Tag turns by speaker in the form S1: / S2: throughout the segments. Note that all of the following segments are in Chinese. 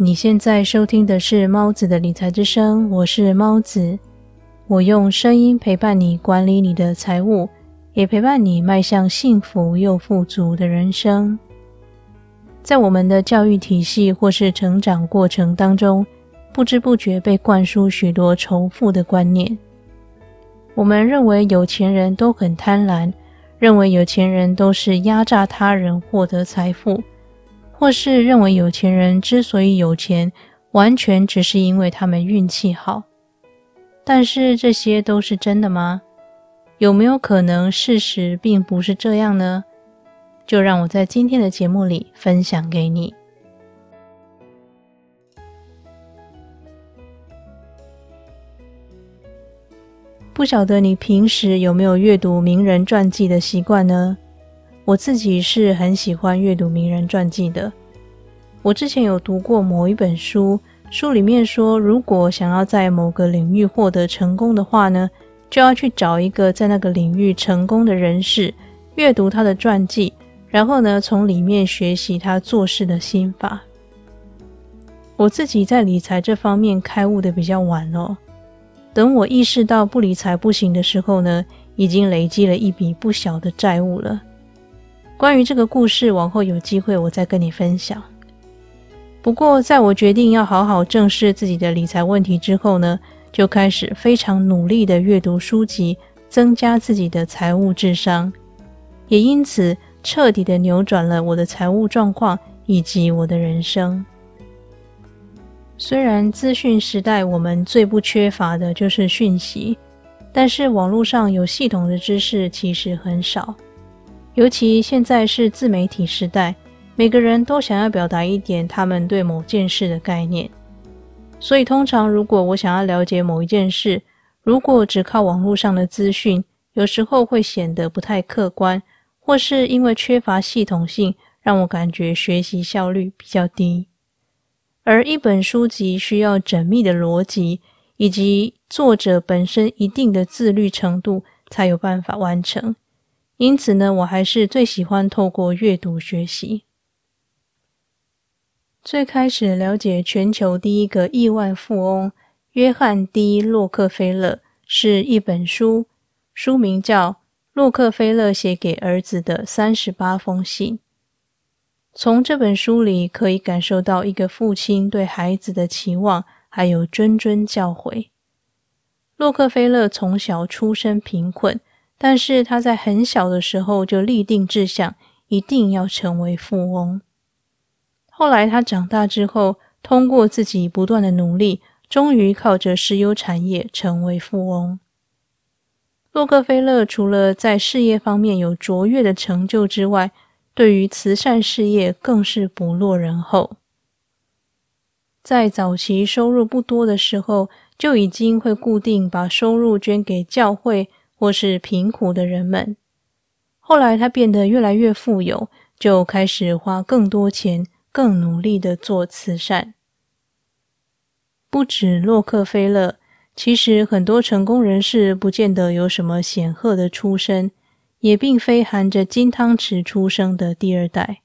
S1: 你现在收听的是猫子的理财之声，我是猫子，我用声音陪伴你管理你的财务，也陪伴你迈向幸福又富足的人生。在我们的教育体系或是成长过程当中，不知不觉被灌输许多仇富的观念。我们认为有钱人都很贪婪，认为有钱人都是压榨他人获得财富。或是认为有钱人之所以有钱，完全只是因为他们运气好，但是这些都是真的吗？有没有可能事实并不是这样呢？就让我在今天的节目里分享给你。不晓得你平时有没有阅读名人传记的习惯呢？我自己是很喜欢阅读名人传记的。我之前有读过某一本书，书里面说，如果想要在某个领域获得成功的话呢，就要去找一个在那个领域成功的人士，阅读他的传记，然后呢，从里面学习他做事的心法。我自己在理财这方面开悟的比较晚哦，等我意识到不理财不行的时候呢，已经累积了一笔不小的债务了。关于这个故事，往后有机会我再跟你分享。不过，在我决定要好好正视自己的理财问题之后呢，就开始非常努力的阅读书籍，增加自己的财务智商，也因此彻底的扭转了我的财务状况以及我的人生。虽然资讯时代我们最不缺乏的就是讯息，但是网络上有系统的知识其实很少。尤其现在是自媒体时代，每个人都想要表达一点他们对某件事的概念。所以，通常如果我想要了解某一件事，如果只靠网络上的资讯，有时候会显得不太客观，或是因为缺乏系统性，让我感觉学习效率比较低。而一本书籍需要缜密的逻辑，以及作者本身一定的自律程度，才有办法完成。因此呢，我还是最喜欢透过阅读学习。最开始了解全球第一个亿万富翁约翰 ·D· 洛克菲勒是一本书，书名叫《洛克菲勒写给儿子的三十八封信》。从这本书里可以感受到一个父亲对孩子的期望，还有谆谆教诲。洛克菲勒从小出身贫困。但是他在很小的时候就立定志向，一定要成为富翁。后来他长大之后，通过自己不断的努力，终于靠着石油产业成为富翁。洛克菲勒除了在事业方面有卓越的成就之外，对于慈善事业更是不落人后。在早期收入不多的时候，就已经会固定把收入捐给教会。或是贫苦的人们。后来他变得越来越富有，就开始花更多钱，更努力的做慈善。不止洛克菲勒，其实很多成功人士不见得有什么显赫的出身，也并非含着金汤匙出生的第二代，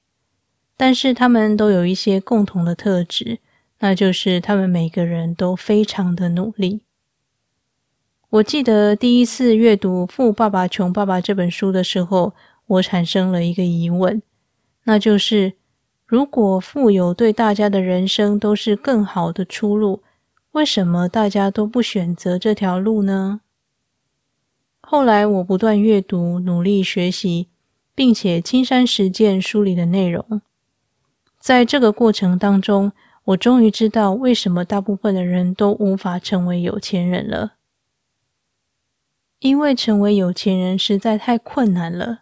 S1: 但是他们都有一些共同的特质，那就是他们每个人都非常的努力。我记得第一次阅读《富爸爸穷爸爸》这本书的时候，我产生了一个疑问，那就是：如果富有对大家的人生都是更好的出路，为什么大家都不选择这条路呢？后来我不断阅读、努力学习，并且亲身实践书里的内容，在这个过程当中，我终于知道为什么大部分的人都无法成为有钱人了。因为成为有钱人实在太困难了。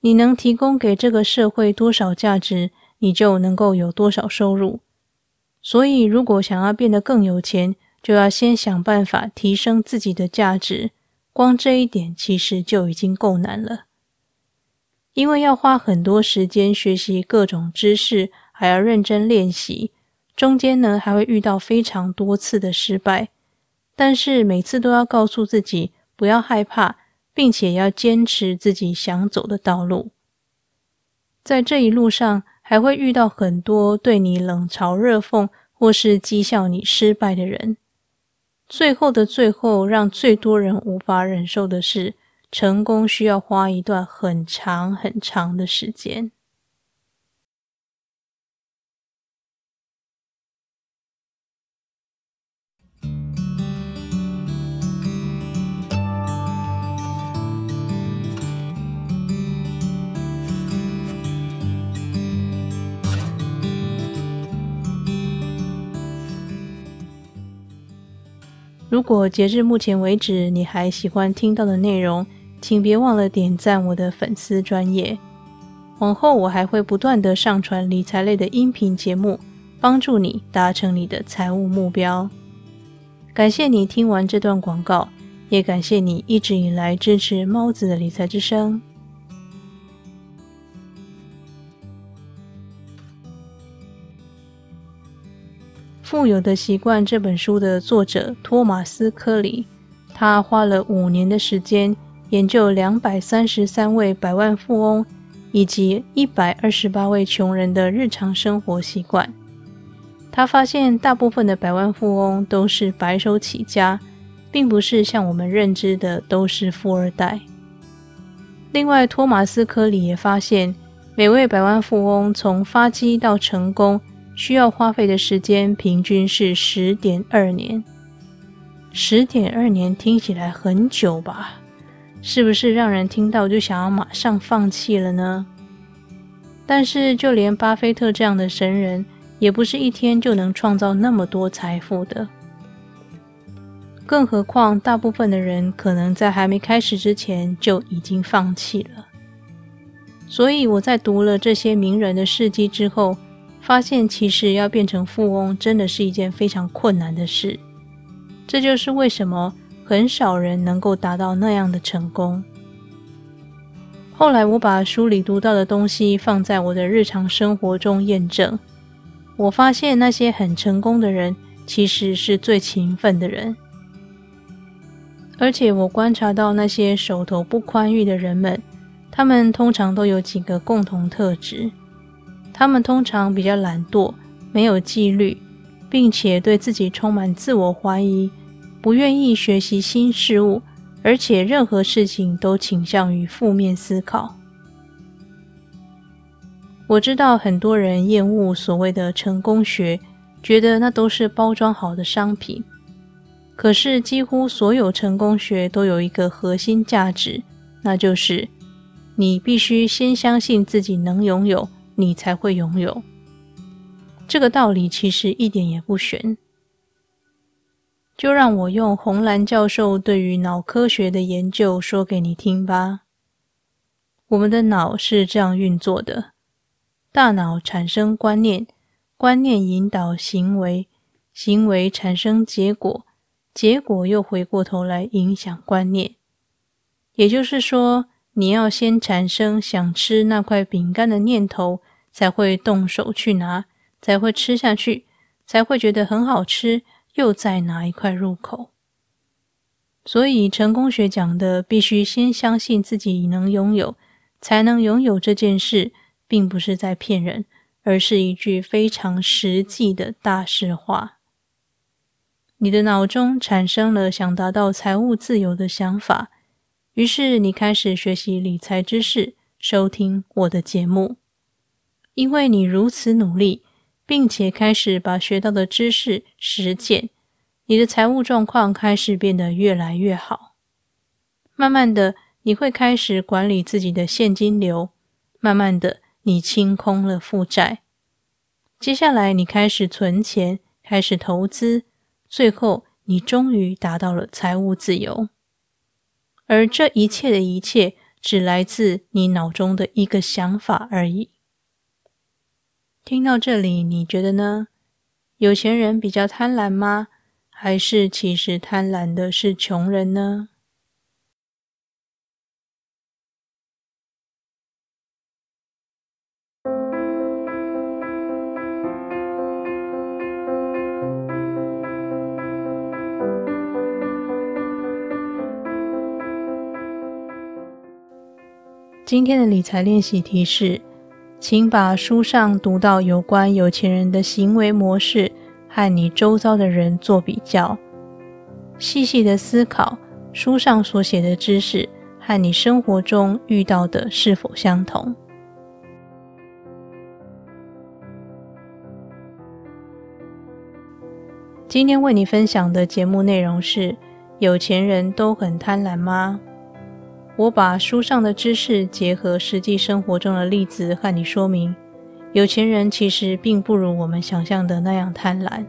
S1: 你能提供给这个社会多少价值，你就能够有多少收入。所以，如果想要变得更有钱，就要先想办法提升自己的价值。光这一点其实就已经够难了，因为要花很多时间学习各种知识，还要认真练习，中间呢还会遇到非常多次的失败，但是每次都要告诉自己。不要害怕，并且要坚持自己想走的道路。在这一路上，还会遇到很多对你冷嘲热讽或是讥笑你失败的人。最后的最后，让最多人无法忍受的是，成功需要花一段很长很长的时间。如果截至目前为止你还喜欢听到的内容，请别忘了点赞我的粉丝专业。往后我还会不断的上传理财类的音频节目，帮助你达成你的财务目标。感谢你听完这段广告，也感谢你一直以来支持猫子的理财之声。《富有的习惯》这本书的作者托马斯·科里，他花了五年的时间研究两百三十三位百万富翁以及一百二十八位穷人的日常生活习惯。他发现，大部分的百万富翁都是白手起家，并不是像我们认知的都是富二代。另外，托马斯·科里也发现，每位百万富翁从发迹到成功。需要花费的时间平均是十点二年，十点二年听起来很久吧？是不是让人听到就想要马上放弃了呢？但是就连巴菲特这样的神人，也不是一天就能创造那么多财富的。更何况，大部分的人可能在还没开始之前就已经放弃了。所以我在读了这些名人的事迹之后。发现其实要变成富翁真的是一件非常困难的事，这就是为什么很少人能够达到那样的成功。后来我把书里读到的东西放在我的日常生活中验证，我发现那些很成功的人其实是最勤奋的人，而且我观察到那些手头不宽裕的人们，他们通常都有几个共同特质。他们通常比较懒惰，没有纪律，并且对自己充满自我怀疑，不愿意学习新事物，而且任何事情都倾向于负面思考。我知道很多人厌恶所谓的成功学，觉得那都是包装好的商品。可是，几乎所有成功学都有一个核心价值，那就是你必须先相信自己能拥有。你才会拥有这个道理，其实一点也不玄。就让我用红蓝教授对于脑科学的研究说给你听吧。我们的脑是这样运作的：大脑产生观念，观念引导行为，行为产生结果，结果又回过头来影响观念。也就是说，你要先产生想吃那块饼干的念头。才会动手去拿，才会吃下去，才会觉得很好吃，又再拿一块入口。所以成功学讲的必须先相信自己能拥有，才能拥有这件事，并不是在骗人，而是一句非常实际的大实话。你的脑中产生了想达到财务自由的想法，于是你开始学习理财知识，收听我的节目。因为你如此努力，并且开始把学到的知识实践，你的财务状况开始变得越来越好。慢慢的，你会开始管理自己的现金流；慢慢的，你清空了负债。接下来，你开始存钱，开始投资，最后，你终于达到了财务自由。而这一切的一切，只来自你脑中的一个想法而已。听到这里，你觉得呢？有钱人比较贪婪吗？还是其实贪婪的是穷人呢？今天的理财练习提示。请把书上读到有关有钱人的行为模式和你周遭的人做比较，细细的思考书上所写的知识和你生活中遇到的是否相同。今天为你分享的节目内容是：有钱人都很贪婪吗？我把书上的知识结合实际生活中的例子和你说明，有钱人其实并不如我们想象的那样贪婪。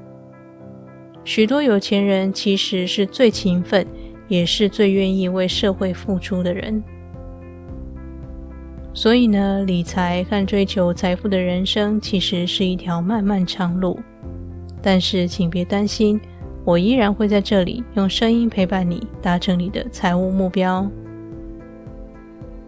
S1: 许多有钱人其实是最勤奋，也是最愿意为社会付出的人。所以呢，理财和追求财富的人生其实是一条漫漫长路。但是请别担心，我依然会在这里用声音陪伴你，达成你的财务目标。